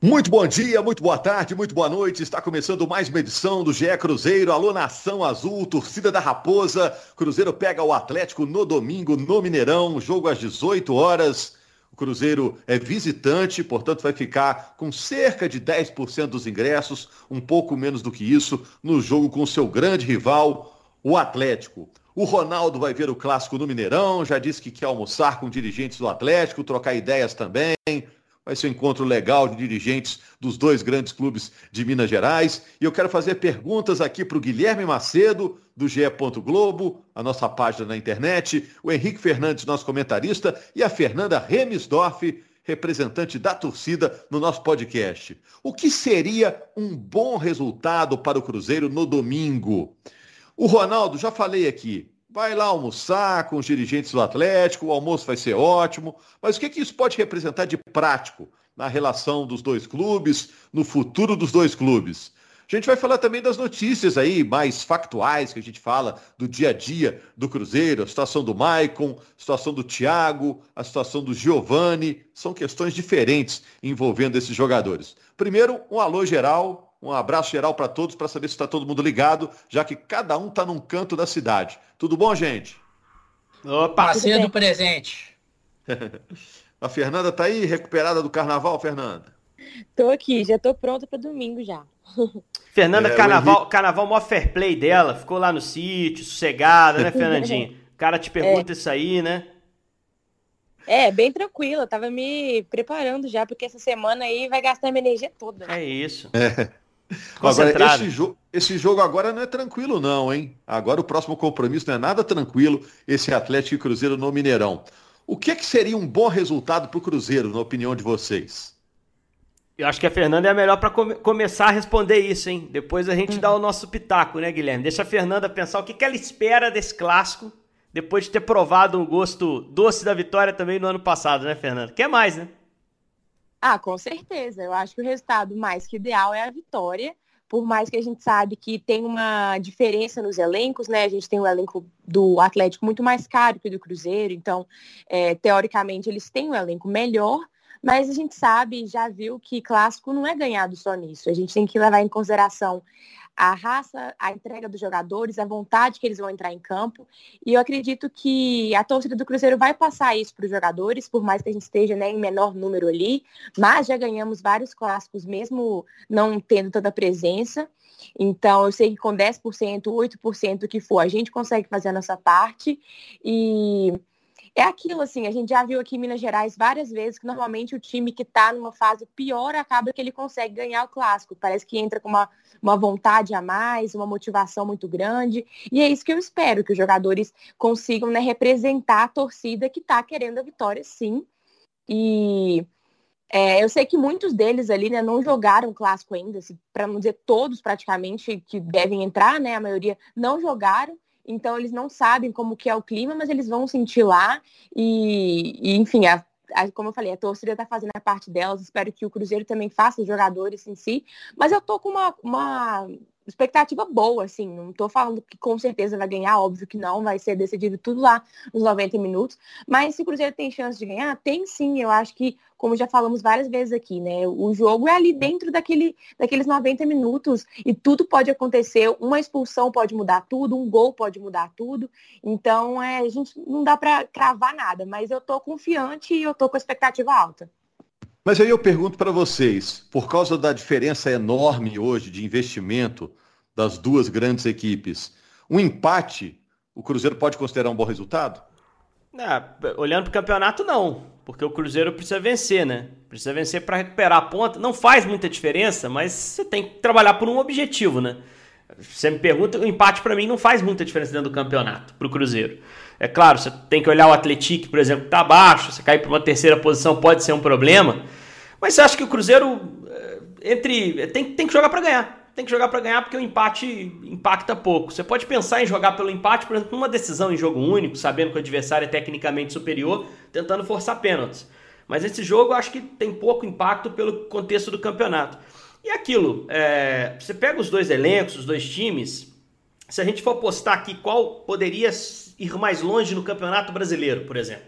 Muito bom dia, muito boa tarde, muito boa noite. Está começando mais uma edição do GE Cruzeiro. Alô, Nação Azul, torcida da Raposa. Cruzeiro pega o Atlético no domingo no Mineirão, jogo às 18 horas. O Cruzeiro é visitante, portanto vai ficar com cerca de 10% dos ingressos, um pouco menos do que isso, no jogo com seu grande rival, o Atlético. O Ronaldo vai ver o clássico no Mineirão, já disse que quer almoçar com dirigentes do Atlético, trocar ideias também. Vai ser um encontro legal de dirigentes dos dois grandes clubes de Minas Gerais. E eu quero fazer perguntas aqui para o Guilherme Macedo, do GE. Globo, a nossa página na internet, o Henrique Fernandes, nosso comentarista, e a Fernanda Remisdorf, representante da torcida no nosso podcast. O que seria um bom resultado para o Cruzeiro no domingo? O Ronaldo, já falei aqui, vai lá almoçar com os dirigentes do Atlético, o almoço vai ser ótimo, mas o que, que isso pode representar de prático na relação dos dois clubes, no futuro dos dois clubes? A gente vai falar também das notícias aí mais factuais que a gente fala do dia a dia do Cruzeiro, a situação do Maicon, a situação do Thiago, a situação do Giovani. São questões diferentes envolvendo esses jogadores. Primeiro, um alô geral um abraço geral para todos para saber se está todo mundo ligado, já que cada um está num canto da cidade. Tudo bom, gente? Opa, cedo presente. A Fernanda tá aí, recuperada do carnaval, Fernanda? Tô aqui, já tô pronta para domingo já. Fernanda, é, carnaval, Henrique... carnaval mó fair play dela, ficou lá no sítio, sossegada, né, Fernandinha? O cara te pergunta é. isso aí, né? É, bem tranquila, tava me preparando já, porque essa semana aí vai gastar minha energia toda. É isso. É. Agora, esse, jo esse jogo agora não é tranquilo, não, hein? Agora o próximo compromisso não é nada tranquilo, esse Atlético e Cruzeiro no Mineirão. O que, que seria um bom resultado para o Cruzeiro, na opinião de vocês? Eu acho que a Fernanda é a melhor para come começar a responder isso, hein? Depois a gente dá o nosso pitaco, né, Guilherme? Deixa a Fernanda pensar o que, que ela espera desse clássico, depois de ter provado um gosto doce da vitória também no ano passado, né, Fernanda? Quer mais, né? Ah, com certeza. Eu acho que o resultado mais que ideal é a vitória. Por mais que a gente sabe que tem uma diferença nos elencos, né? A gente tem o elenco do Atlético muito mais caro que o do Cruzeiro, então, é, teoricamente, eles têm um elenco melhor, mas a gente sabe, já viu que clássico não é ganhado só nisso. A gente tem que levar em consideração a raça, a entrega dos jogadores, a vontade que eles vão entrar em campo. E eu acredito que a torcida do Cruzeiro vai passar isso para os jogadores, por mais que a gente esteja né, em menor número ali. Mas já ganhamos vários clássicos, mesmo não tendo tanta presença. Então, eu sei que com 10%, 8% que for, a gente consegue fazer a nossa parte. E é aquilo, assim, a gente já viu aqui em Minas Gerais várias vezes que normalmente o time que está numa fase pior acaba que ele consegue ganhar o clássico. Parece que entra com uma, uma vontade a mais, uma motivação muito grande. E é isso que eu espero, que os jogadores consigam né, representar a torcida que está querendo a vitória, sim. E é, eu sei que muitos deles ali né, não jogaram clássico ainda, para não dizer todos praticamente que devem entrar, né? A maioria não jogaram então eles não sabem como que é o clima, mas eles vão sentir lá. E, e enfim, a, a, como eu falei, a torcida está fazendo a parte delas, espero que o Cruzeiro também faça, os jogadores em si, mas eu tô com uma, uma expectativa boa, assim, não tô falando que com certeza vai ganhar, óbvio que não, vai ser decidido tudo lá nos 90 minutos, mas se o Cruzeiro tem chance de ganhar, tem sim, eu acho que, como já falamos várias vezes aqui, né, o jogo é ali dentro daquele, daqueles 90 minutos e tudo pode acontecer, uma expulsão pode mudar tudo, um gol pode mudar tudo, então é, a gente não dá para cravar nada, mas eu tô confiante e eu tô com a expectativa alta. Mas aí eu pergunto para vocês, por causa da diferença enorme hoje de investimento das duas grandes equipes, um empate, o Cruzeiro pode considerar um bom resultado? É, olhando para o campeonato, não. Porque o Cruzeiro precisa vencer, né? Precisa vencer para recuperar a ponta. Não faz muita diferença, mas você tem que trabalhar por um objetivo, né? Você me pergunta, o empate para mim não faz muita diferença dentro do campeonato para o Cruzeiro. É claro, você tem que olhar o Atlético, por exemplo, que está abaixo, você cair para uma terceira posição pode ser um problema. Mas você acha que o Cruzeiro eh, entre tem, tem que jogar para ganhar. Tem que jogar para ganhar porque o empate impacta pouco. Você pode pensar em jogar pelo empate, por exemplo, numa decisão em jogo único, sabendo que o adversário é tecnicamente superior, tentando forçar pênaltis. Mas esse jogo eu acho que tem pouco impacto pelo contexto do campeonato. E aquilo, é, você pega os dois elencos, os dois times, se a gente for postar aqui qual poderia ir mais longe no Campeonato Brasileiro, por exemplo,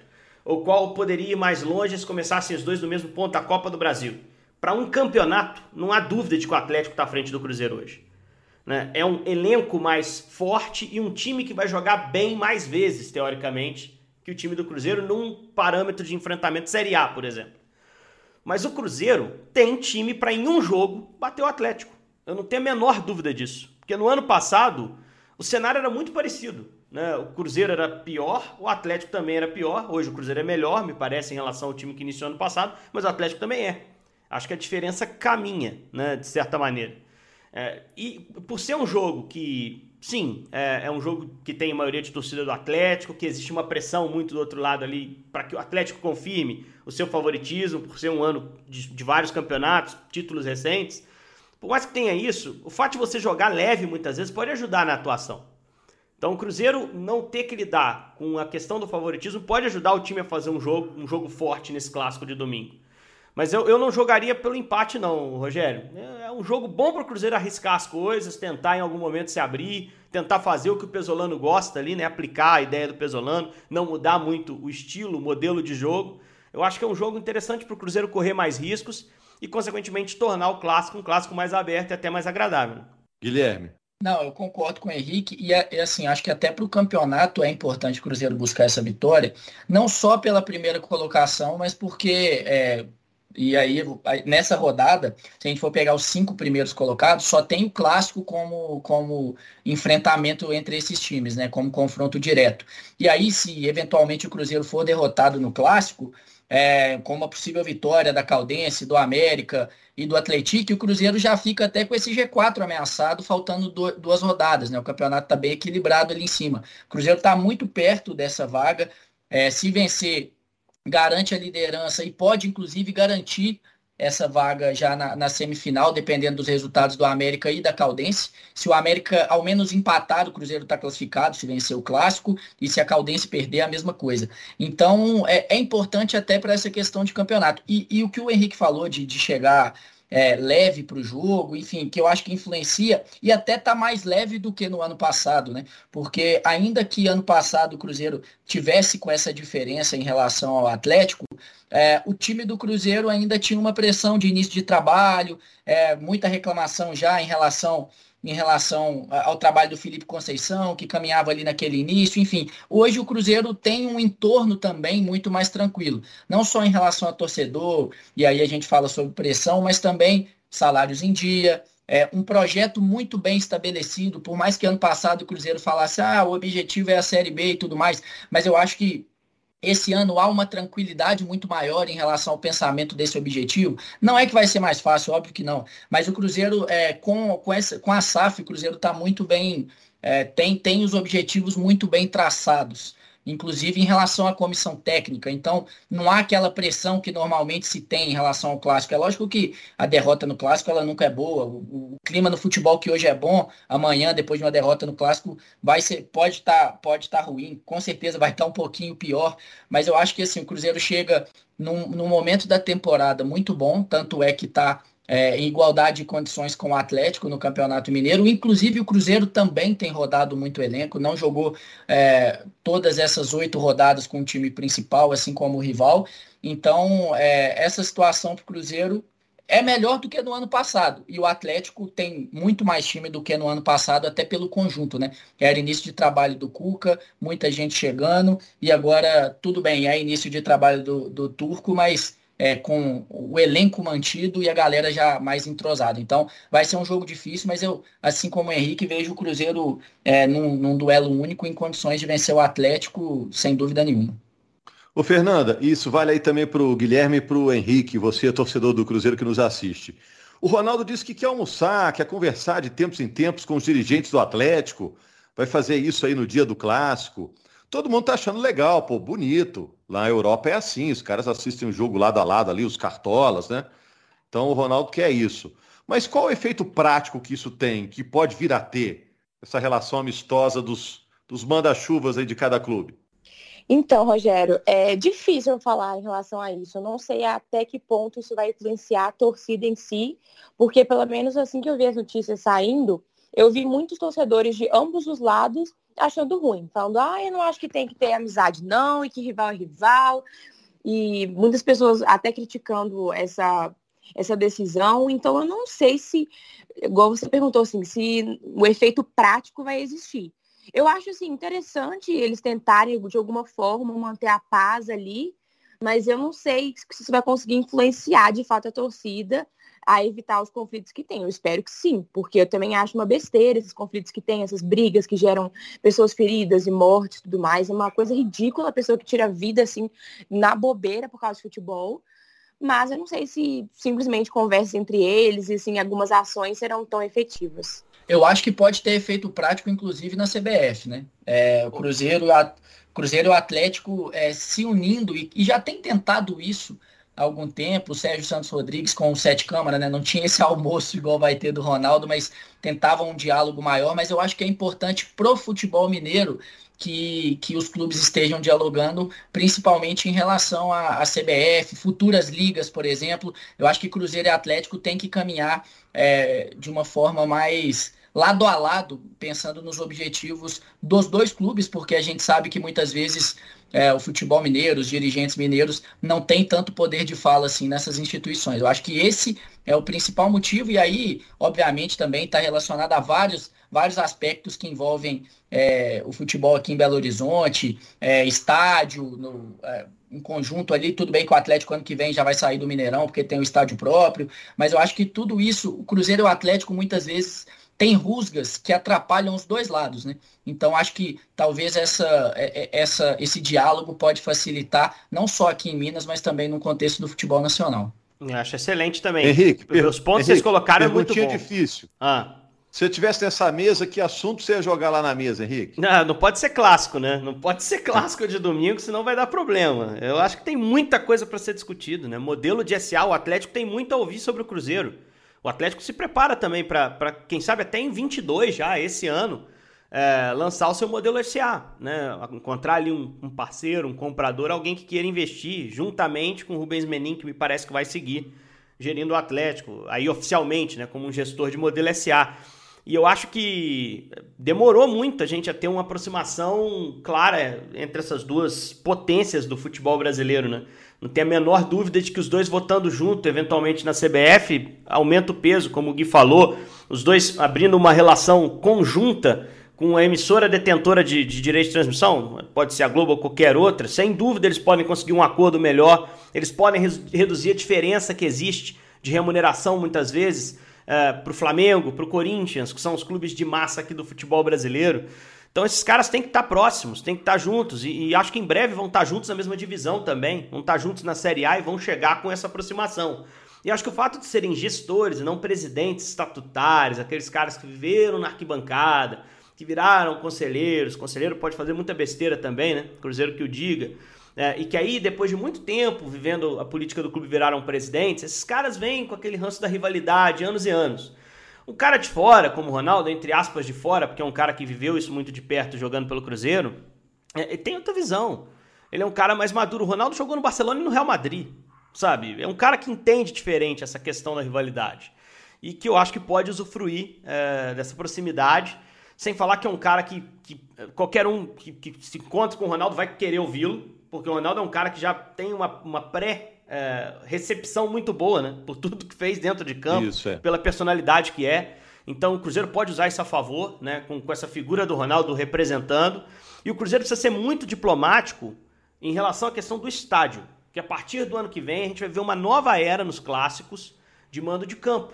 ou qual poderia ir mais longe se começassem os dois no mesmo ponto da Copa do Brasil. para um campeonato, não há dúvida de que o Atlético está à frente do Cruzeiro hoje. Né? É um elenco mais forte e um time que vai jogar bem mais vezes, teoricamente, que o time do Cruzeiro num parâmetro de enfrentamento Série A, por exemplo. Mas o Cruzeiro tem time para em um jogo bater o Atlético. Eu não tenho a menor dúvida disso. Porque no ano passado o cenário era muito parecido. Né? O Cruzeiro era pior, o Atlético também era pior. Hoje o Cruzeiro é melhor, me parece, em relação ao time que iniciou ano passado, mas o Atlético também é. Acho que a diferença caminha, né, de certa maneira. É, e por ser um jogo que, sim, é, é, um jogo que tem a maioria de torcida do Atlético, que existe uma pressão muito do outro lado ali para que o Atlético confirme o seu favoritismo, por ser um ano de, de vários campeonatos, títulos recentes. Por mais que tenha isso, o fato de você jogar leve muitas vezes pode ajudar na atuação. Então o Cruzeiro não ter que lidar com a questão do favoritismo pode ajudar o time a fazer um jogo, um jogo forte nesse clássico de domingo. Mas eu, eu não jogaria pelo empate, não, Rogério. É, é um jogo bom para o Cruzeiro arriscar as coisas, tentar em algum momento se abrir, tentar fazer o que o Pesolano gosta ali, né? Aplicar a ideia do Pesolano, não mudar muito o estilo, o modelo de jogo. Eu acho que é um jogo interessante para o Cruzeiro correr mais riscos e, consequentemente, tornar o clássico um clássico mais aberto e até mais agradável. Guilherme. Não, eu concordo com o Henrique e, e assim, acho que até para o campeonato é importante o Cruzeiro buscar essa vitória, não só pela primeira colocação, mas porque é, e aí, nessa rodada, se a gente for pegar os cinco primeiros colocados, só tem o clássico como, como enfrentamento entre esses times, né? Como confronto direto. E aí, se eventualmente o Cruzeiro for derrotado no clássico, é, com uma possível vitória da Caldense, do América e do Atlético, o Cruzeiro já fica até com esse G4 ameaçado, faltando duas rodadas, né? O campeonato está bem equilibrado ali em cima. O Cruzeiro está muito perto dessa vaga. É, se vencer garante a liderança e pode, inclusive, garantir essa vaga já na, na, semifinal, dependendo dos resultados do América e da Caldense. Se o América ao menos empatar, o Cruzeiro está classificado, se vencer o clássico, e se a Caldense perder, a mesma coisa. Então, é, é importante até para essa questão de campeonato. E, e, o que o Henrique falou de, de chegar é, leve para o jogo, enfim, que eu acho que influencia e até está mais leve do que no ano passado, né? Porque ainda que ano passado o Cruzeiro tivesse com essa diferença em relação ao Atlético, é, o time do Cruzeiro ainda tinha uma pressão de início de trabalho, é, muita reclamação já em relação em relação ao trabalho do Felipe Conceição, que caminhava ali naquele início, enfim. Hoje o Cruzeiro tem um entorno também muito mais tranquilo, não só em relação a torcedor, e aí a gente fala sobre pressão, mas também salários em dia, é, um projeto muito bem estabelecido, por mais que ano passado o Cruzeiro falasse, ah, o objetivo é a Série B e tudo mais, mas eu acho que esse ano há uma tranquilidade muito maior em relação ao pensamento desse objetivo. Não é que vai ser mais fácil, óbvio que não. Mas o Cruzeiro, é, com, com, essa, com a SAF, o Cruzeiro está muito bem, é, tem, tem os objetivos muito bem traçados inclusive em relação à comissão técnica. Então, não há aquela pressão que normalmente se tem em relação ao clássico. É lógico que a derrota no clássico ela nunca é boa. O, o clima no futebol que hoje é bom, amanhã, depois de uma derrota no clássico, vai ser, pode estar tá, pode tá ruim, com certeza vai estar tá um pouquinho pior. Mas eu acho que assim, o Cruzeiro chega num, num momento da temporada muito bom, tanto é que está é, em igualdade de condições com o Atlético no Campeonato Mineiro. Inclusive, o Cruzeiro também tem rodado muito elenco, não jogou é, todas essas oito rodadas com o time principal, assim como o rival. Então, é, essa situação para o Cruzeiro é melhor do que no ano passado. E o Atlético tem muito mais time do que no ano passado, até pelo conjunto, né? Era início de trabalho do Cuca, muita gente chegando, e agora, tudo bem, é início de trabalho do, do Turco, mas é, com o elenco mantido e a galera já mais entrosada. Então, vai ser um jogo difícil, mas eu, assim como o Henrique, vejo o Cruzeiro é, num, num duelo único em condições de vencer o Atlético, sem dúvida nenhuma. Ô Fernanda, isso vale aí também para o Guilherme e para o Henrique, você torcedor do Cruzeiro que nos assiste. O Ronaldo disse que quer almoçar, quer conversar de tempos em tempos com os dirigentes do Atlético, vai fazer isso aí no dia do clássico. Todo mundo tá achando legal, pô, bonito. Lá na Europa é assim, os caras assistem o jogo lado a lado ali, os cartolas, né? Então o Ronaldo quer isso. Mas qual o efeito prático que isso tem, que pode vir a ter, essa relação amistosa dos, dos manda-chuvas aí de cada clube? Então, Rogério, é difícil falar em relação a isso. Eu não sei até que ponto isso vai influenciar a torcida em si, porque pelo menos assim que eu vi as notícias saindo, eu vi muitos torcedores de ambos os lados achando ruim, falando, ah, eu não acho que tem que ter amizade não, e que rival é rival. E muitas pessoas até criticando essa, essa decisão. Então eu não sei se, igual você perguntou assim, se o efeito prático vai existir. Eu acho assim interessante eles tentarem de alguma forma manter a paz ali, mas eu não sei se isso vai conseguir influenciar de fato a torcida a evitar os conflitos que tem. Eu espero que sim, porque eu também acho uma besteira esses conflitos que tem, essas brigas que geram pessoas feridas e mortes e tudo mais. É uma coisa ridícula a pessoa que tira a vida assim na bobeira por causa de futebol. Mas eu não sei se simplesmente conversas entre eles e assim, algumas ações serão tão efetivas. Eu acho que pode ter efeito prático, inclusive, na CBF, né? É, o Cruzeiro, Cruzeiro e o Atlético é, se unindo e, e já tem tentado isso há algum tempo, o Sérgio Santos Rodrigues com o Sete Câmara, né? Não tinha esse almoço igual vai ter do Ronaldo, mas tentava um diálogo maior. Mas eu acho que é importante pro futebol mineiro que, que os clubes estejam dialogando, principalmente em relação à, CBF, futuras ligas, por exemplo. Eu acho que Cruzeiro e Atlético têm que caminhar é, de uma forma mais lado a lado, pensando nos objetivos dos dois clubes, porque a gente sabe que muitas vezes é, o futebol mineiro, os dirigentes mineiros não têm tanto poder de fala assim nessas instituições. Eu acho que esse é o principal motivo, e aí, obviamente, também está relacionado a vários, vários aspectos que envolvem é, o futebol aqui em Belo Horizonte, é, estádio, no, é, em conjunto ali, tudo bem que o Atlético ano que vem já vai sair do Mineirão, porque tem o estádio próprio, mas eu acho que tudo isso, o Cruzeiro e o Atlético muitas vezes tem rusgas que atrapalham os dois lados, né? Então acho que talvez essa, é, é, essa, esse diálogo pode facilitar não só aqui em Minas, mas também no contexto do futebol nacional. Eu acho excelente também. Henrique, os pontos que vocês colocaram é muito bom. difícil. Ah. Se eu tivesse nessa mesa, que assunto você ia jogar lá na mesa, Henrique? Não, não pode ser clássico, né? Não pode ser clássico de domingo, senão vai dar problema. Eu acho que tem muita coisa para ser discutido, né? Modelo de SA, o Atlético tem muito a ouvir sobre o Cruzeiro. O Atlético se prepara também para, quem sabe, até em 22 já, esse ano, é, lançar o seu modelo SA, né? Encontrar ali um, um, parceiro, um comprador, alguém que queira investir juntamente com o Rubens Menin, que me parece que vai seguir gerindo o Atlético, aí oficialmente, né? Como um gestor de modelo SA. E eu acho que demorou muito a gente a ter uma aproximação clara entre essas duas potências do futebol brasileiro, né? Não tem a menor dúvida de que os dois votando junto, eventualmente na CBF, aumenta o peso, como o Gui falou, os dois abrindo uma relação conjunta com a emissora detentora de, de direito de transmissão, pode ser a Globo ou qualquer outra, sem dúvida eles podem conseguir um acordo melhor, eles podem reduzir a diferença que existe de remuneração muitas vezes é, para o Flamengo, para o Corinthians, que são os clubes de massa aqui do futebol brasileiro. Então esses caras têm que estar próximos, têm que estar juntos e, e, acho que em breve vão estar juntos na mesma divisão também, vão estar juntos na Série A e vão chegar com essa aproximação. E acho que o fato de serem gestores e não presidentes estatutários, aqueles caras que viveram na arquibancada, que viraram conselheiros, conselheiro pode fazer muita besteira também, né? Cruzeiro que o diga. É, e que aí, depois de muito tempo vivendo a política do clube, viraram presidentes, esses caras vêm com aquele ranço da rivalidade anos e anos. Um cara de fora, como o Ronaldo, entre aspas de fora, porque é um cara que viveu isso muito de perto jogando pelo Cruzeiro, é, tem outra visão. Ele é um cara mais maduro. O Ronaldo jogou no Barcelona e no Real Madrid, sabe? É um cara que entende diferente essa questão da rivalidade. E que eu acho que pode usufruir é, dessa proximidade, sem falar que é um cara que, que qualquer um que, que se encontre com o Ronaldo vai querer ouvi-lo, porque o Ronaldo é um cara que já tem uma, uma pré é, recepção muito boa, né? Por tudo que fez dentro de campo, isso, é. pela personalidade que é. Então o Cruzeiro pode usar isso a favor, né? Com, com essa figura do Ronaldo representando. E o Cruzeiro precisa ser muito diplomático em relação à questão do estádio. Que a partir do ano que vem a gente vai ver uma nova era nos clássicos de mando de campo.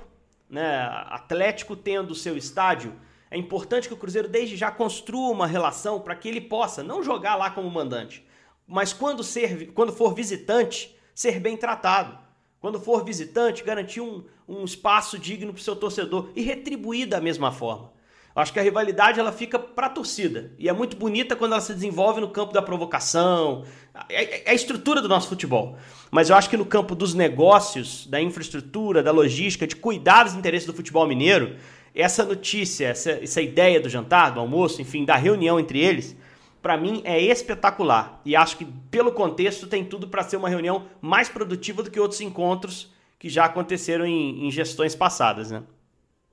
Né? Atlético tendo o seu estádio. É importante que o Cruzeiro desde já construa uma relação para que ele possa não jogar lá como mandante, mas quando, ser, quando for visitante, ser bem tratado. Quando for visitante, garantir um, um espaço digno para o seu torcedor e retribuir da mesma forma. Acho que a rivalidade ela fica para a torcida e é muito bonita quando ela se desenvolve no campo da provocação, é, é, é a estrutura do nosso futebol. Mas eu acho que no campo dos negócios, da infraestrutura, da logística, de cuidar dos interesses do futebol mineiro, essa notícia, essa, essa ideia do jantar, do almoço, enfim, da reunião entre eles, para mim é espetacular. E acho que pelo contexto tem tudo para ser uma reunião mais produtiva do que outros encontros que já aconteceram em, em gestões passadas, né?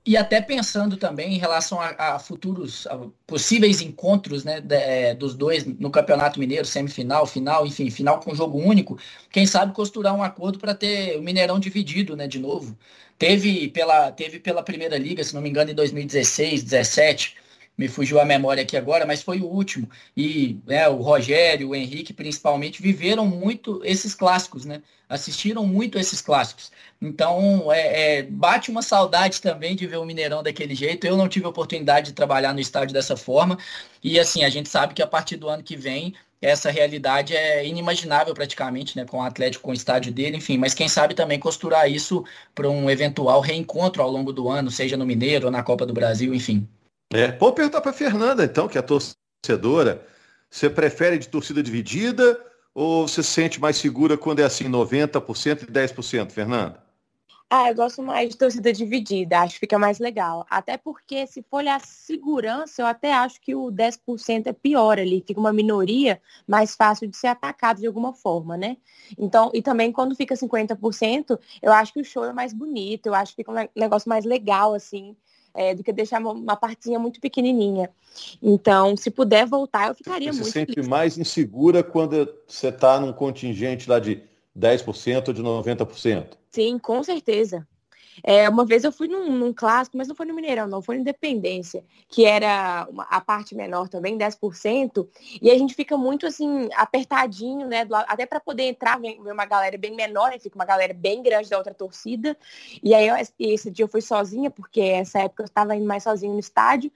E até pensando também em relação a, a futuros a possíveis encontros né, de, é, dos dois no Campeonato Mineiro, semifinal, final, enfim, final com jogo único, quem sabe costurar um acordo para ter o Mineirão dividido né, de novo. Teve pela, teve pela Primeira Liga, se não me engano, em 2016, 17, me fugiu a memória aqui agora, mas foi o último. E né, o Rogério, o Henrique, principalmente, viveram muito esses clássicos, né? Assistiram muito esses clássicos. Então, é, é, bate uma saudade também de ver o Mineirão daquele jeito. Eu não tive a oportunidade de trabalhar no estádio dessa forma. E assim, a gente sabe que a partir do ano que vem, essa realidade é inimaginável praticamente, né? Com o Atlético, com o estádio dele, enfim. Mas quem sabe também costurar isso para um eventual reencontro ao longo do ano, seja no Mineiro ou na Copa do Brasil, enfim. É, pode perguntar para Fernanda, então, que é torcedora. Você prefere de torcida dividida ou você se sente mais segura quando é assim 90% e 10%, Fernanda? Ah, eu gosto mais de torcida dividida, acho que fica mais legal. Até porque se for olhar segurança, eu até acho que o 10% é pior ali, fica uma minoria mais fácil de ser atacado de alguma forma, né? Então, e também quando fica 50%, eu acho que o show é mais bonito, eu acho que fica um negócio mais legal, assim é, do que deixar uma, uma partezinha muito pequenininha. Então, se puder voltar, eu ficaria você muito se sente feliz. mais insegura quando você está num contingente lá de 10% ou de 90%? Sim, com certeza. É, uma vez eu fui num, num, clássico, mas não foi no Mineirão, não, foi no Independência, que era uma, a parte menor também, 10%, e a gente fica muito assim, apertadinho, né? Do, até para poder entrar, vem, vem, uma galera bem menor, né, fica uma galera bem grande da outra torcida. E aí eu, esse dia eu fui sozinha, porque essa época eu estava indo mais sozinho no estádio.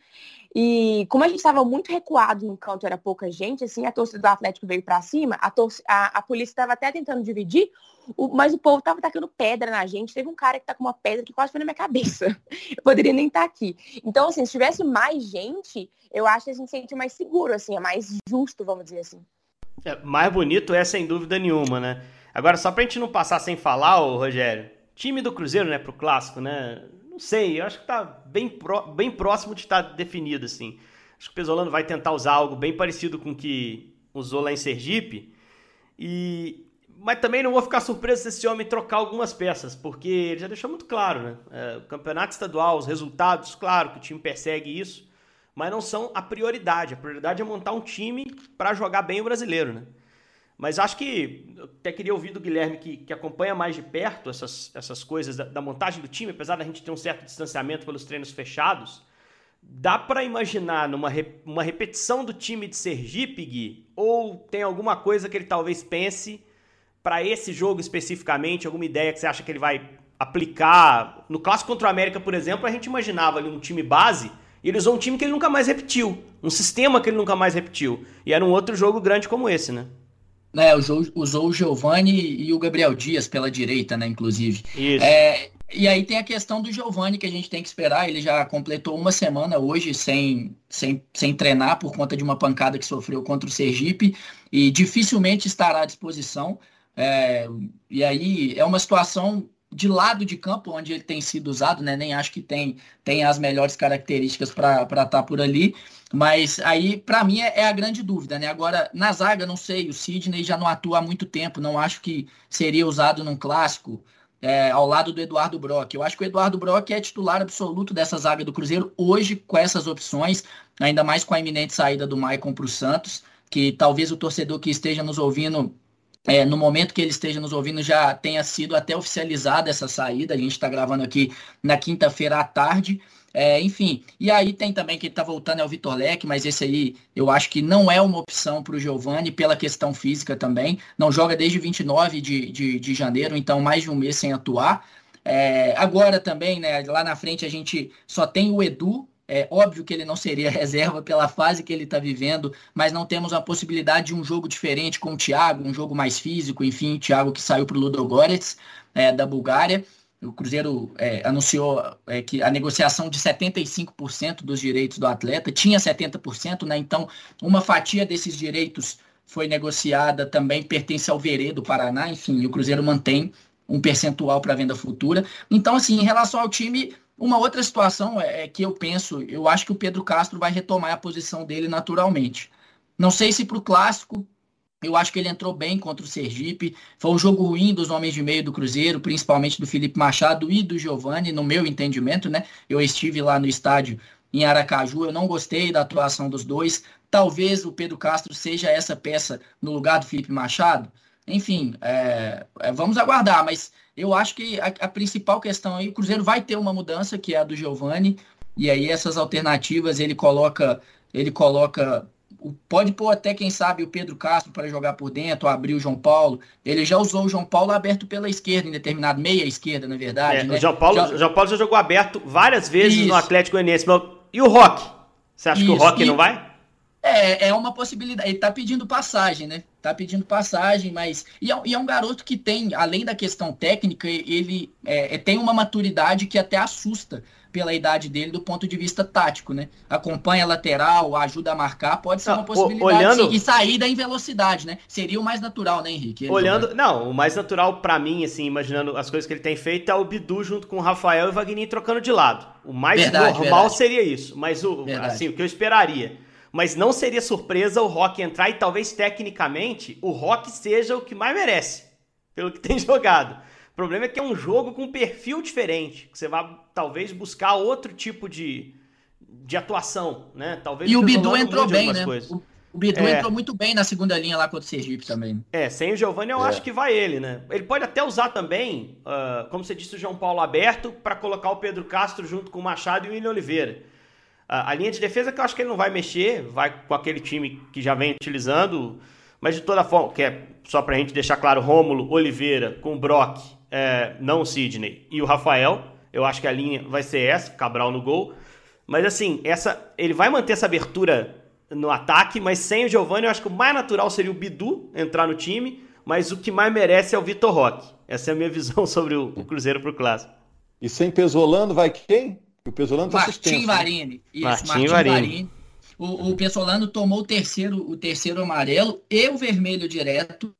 E como a gente estava muito recuado no canto, era pouca gente, assim, a torcida do Atlético veio para cima, a, a, a polícia estava até tentando dividir, o, mas o povo estava tacando pedra na gente. Teve um cara que tá com uma pedra que quase foi na minha cabeça. Eu poderia nem estar tá aqui. Então, assim, se tivesse mais gente, eu acho que a gente se sente mais seguro, assim, é mais justo, vamos dizer assim. É, mais bonito é sem dúvida nenhuma, né? Agora, só pra gente não passar sem falar, ô, Rogério, time do Cruzeiro, né, pro clássico, né? Não sei, eu acho que tá bem, pró bem próximo de estar tá definido, assim. Acho que o Pesolano vai tentar usar algo bem parecido com o que usou lá em Sergipe. E, mas também não vou ficar surpreso se esse homem trocar algumas peças, porque ele já deixou muito claro, né? É, o campeonato estadual, os resultados, claro que o time persegue isso, mas não são a prioridade. A prioridade é montar um time para jogar bem o brasileiro, né? Mas acho que, até queria ouvir do Guilherme, que, que acompanha mais de perto essas, essas coisas da, da montagem do time, apesar da gente ter um certo distanciamento pelos treinos fechados, dá para imaginar numa uma repetição do time de Sergipe, Gui? Ou tem alguma coisa que ele talvez pense para esse jogo especificamente, alguma ideia que você acha que ele vai aplicar? No clássico contra o América, por exemplo, a gente imaginava ali um time base e ele usou um time que ele nunca mais repetiu, um sistema que ele nunca mais repetiu. E era um outro jogo grande como esse, né? né, usou, usou o Giovani e o Gabriel Dias pela direita, né, inclusive. Isso. É, e aí tem a questão do Giovani que a gente tem que esperar. Ele já completou uma semana hoje sem, sem, sem treinar por conta de uma pancada que sofreu contra o Sergipe e dificilmente estará à disposição. É, e aí é uma situação de lado de campo onde ele tem sido usado, né? Nem acho que tem, tem as melhores características para estar tá por ali. Mas aí, para mim, é, é, a grande dúvida, né? Agora, na zaga, não sei, o Sidney já não atua há muito tempo, não acho que seria usado num clássico é, ao lado do Eduardo Brock. Eu acho que o Eduardo Brock é titular absoluto dessa zaga do Cruzeiro hoje com essas opções, ainda mais com a iminente saída do Maicon para o Santos, que talvez o torcedor que esteja nos ouvindo é, no momento que ele esteja nos ouvindo, já tenha sido até oficializada essa saída. A gente está gravando aqui na quinta-feira à tarde. É, enfim, e aí tem também que ele está voltando é o Vitor Leque, mas esse aí eu acho que não é uma opção para o Giovani pela questão física também. Não joga desde 29 de, de, de janeiro, então mais de um mês sem atuar. É, agora também, né, lá na frente a gente só tem o Edu, é óbvio que ele não seria reserva pela fase que ele está vivendo, mas não temos a possibilidade de um jogo diferente com o Thiago, um jogo mais físico, enfim, o Thiago que saiu para o Ludogorets, é, da Bulgária. O Cruzeiro é, anunciou é, que a negociação de 75% dos direitos do atleta tinha 70%, né? Então, uma fatia desses direitos foi negociada também pertence ao Verê do Paraná, enfim, o Cruzeiro mantém um percentual para venda futura. Então, assim, em relação ao time, uma outra situação é, é que eu penso, eu acho que o Pedro Castro vai retomar a posição dele naturalmente. Não sei se para o clássico Eu acho que ele entrou bem contra o Sergipe. Foi um jogo ruim dos homens de meio do Cruzeiro, principalmente do Felipe Machado e do Giovani, no meu entendimento, né? Eu estive lá no estádio em Aracaju, eu não gostei da atuação dos dois. Talvez o Pedro Castro seja essa peça no lugar do Felipe Machado. Enfim, é, é, vamos aguardar, mas eu acho que a, a, principal questão aí, o Cruzeiro vai ter uma mudança, que é a do Giovani, e aí essas alternativas ele coloca, ele coloca pode pôr até, quem sabe, o Pedro Castro para jogar por dentro, abrir o João Paulo. Ele já usou o João Paulo aberto pela esquerda, em determinado, meia esquerda, na verdade. É, né? o João Paulo, já... João Paulo já jogou aberto várias vezes Isso. no Atlético Goianiense. E o Rock? Você acha Isso. que o Rock e... não vai? É, é uma possibilidade. Ele tá pedindo passagem, né? Tá pedindo passagem, mas. E é, e é um garoto que tem, além da questão técnica, ele é, é tem uma maturidade que até assusta pela idade dele do ponto de vista tático, né? Acompanha a lateral, ajuda a marcar, pode ser uma possibilidade olhando... sim, e saída em velocidade, né? Seria o mais natural, né, Henrique? olhando, não, o mais natural para mim, assim, imaginando as coisas que ele tem feito, é o Bidu junto com o Rafael e o Vagninho trocando de lado. O mais verdade, normal verdade. seria isso, mas o, assim, o que eu esperaria. Mas não seria surpresa o Rock entrar e talvez tecnicamente o Rock seja o que mais merece, pelo que tem jogado problema é que é um jogo com um perfil diferente, que você vai talvez buscar outro tipo de, de atuação, né? Talvez e o Bidu entrou bem, né? O, o, Bidu é. entrou muito bem na segunda linha lá contra o Sergipe também. É, sem o Giovanni eu é. acho que vai ele, né? Ele pode até usar também, uh, como você disse, o João Paulo aberto para colocar o Pedro Castro junto com o Machado e o William Oliveira. A linha de defesa que eu acho que ele não vai mexer, vai com aquele time que já vem utilizando, mas de toda forma, que é só pra gente deixar claro, Rômulo, Oliveira com o Brock é, não o Sidney, e o Rafael. Eu acho que a linha vai ser essa, Cabral no gol. Mas assim, essa ele vai manter essa abertura no ataque, mas sem o Giovanni, eu acho que o mais natural seria o Bidu entrar no time, mas o que mais merece é o Vitor Roque. Essa é a minha visão sobre o, Cruzeiro pro Clássico. E sem Pesolano vai quem? O Pesolano tá Martim suspenso. Varini. Isso, Martim, Martim Varini. Varini. O, o Pesolano tomou o terceiro, o terceiro amarelo e o vermelho direto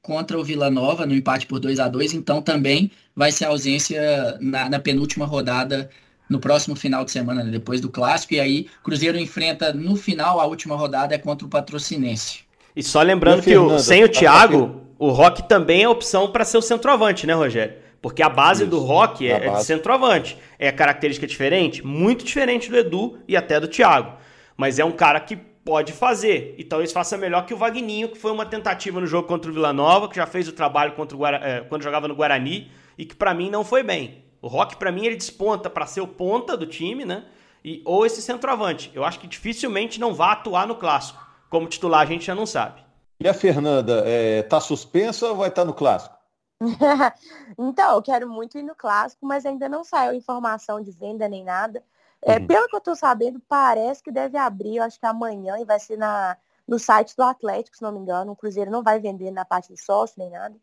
contra o Vila Nova no empate por 2 a 2 então também vai ser ausência na, na penúltima rodada no próximo final de semana, né, depois do clássico, e aí Cruzeiro enfrenta no final a última rodada é contra o Patrocinense. E só lembrando que o, sem o tá Thiago, o Rock também é opção para ser o centroavante, né, Rogério? Porque a base Isso, do Rock é, é de centroavante. É característica diferente? Muito diferente do Edu e até do Thiago. Mas é um cara que pode fazer. E talvez faça melhor que o Vagninho, que foi uma tentativa no jogo contra o Vila Nova, que já fez o trabalho contra o é, quando jogava no Guarani e que para mim não foi bem. O Rock para mim ele desponta para ser o ponta do time, né? E ou esse centroavante. Eu acho que dificilmente não vai atuar no clássico. Como titular a gente já não sabe. E a Fernanda, é, tá suspensa ou vai estar tá no clássico? então, eu quero muito ir no clássico, mas ainda não saiu informação de venda nem nada. É, uhum. Pelo que eu estou sabendo, parece que deve abrir, eu acho que amanhã, e vai ser na, no site do Atlético, se não me engano. O Cruzeiro não vai vender na parte de sócio nem nada.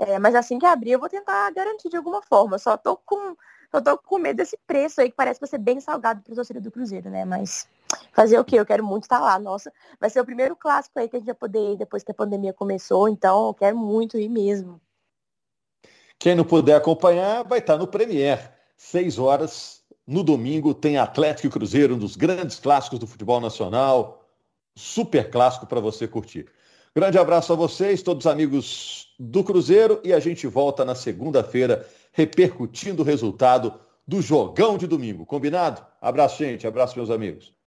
É, mas assim que abrir, eu vou tentar garantir de alguma forma. Só tô com, só tô com medo desse preço aí, que parece que vai ser bem salgado para o torcedor do Cruzeiro, né? Mas fazer o quê? Eu quero muito estar lá. Nossa, vai ser o primeiro clássico aí que a gente vai poder ir depois que a pandemia começou. Então, eu quero muito ir mesmo. Quem não puder acompanhar, vai estar no Premier. Seis horas no domingo tem Atlético e Cruzeiro, um dos grandes clássicos do futebol nacional. Super clássico para você curtir. Grande abraço a vocês, todos amigos do Cruzeiro, e a gente volta na segunda-feira repercutindo o resultado do jogão de domingo. Combinado? Abraço, gente. Abraço, meus amigos.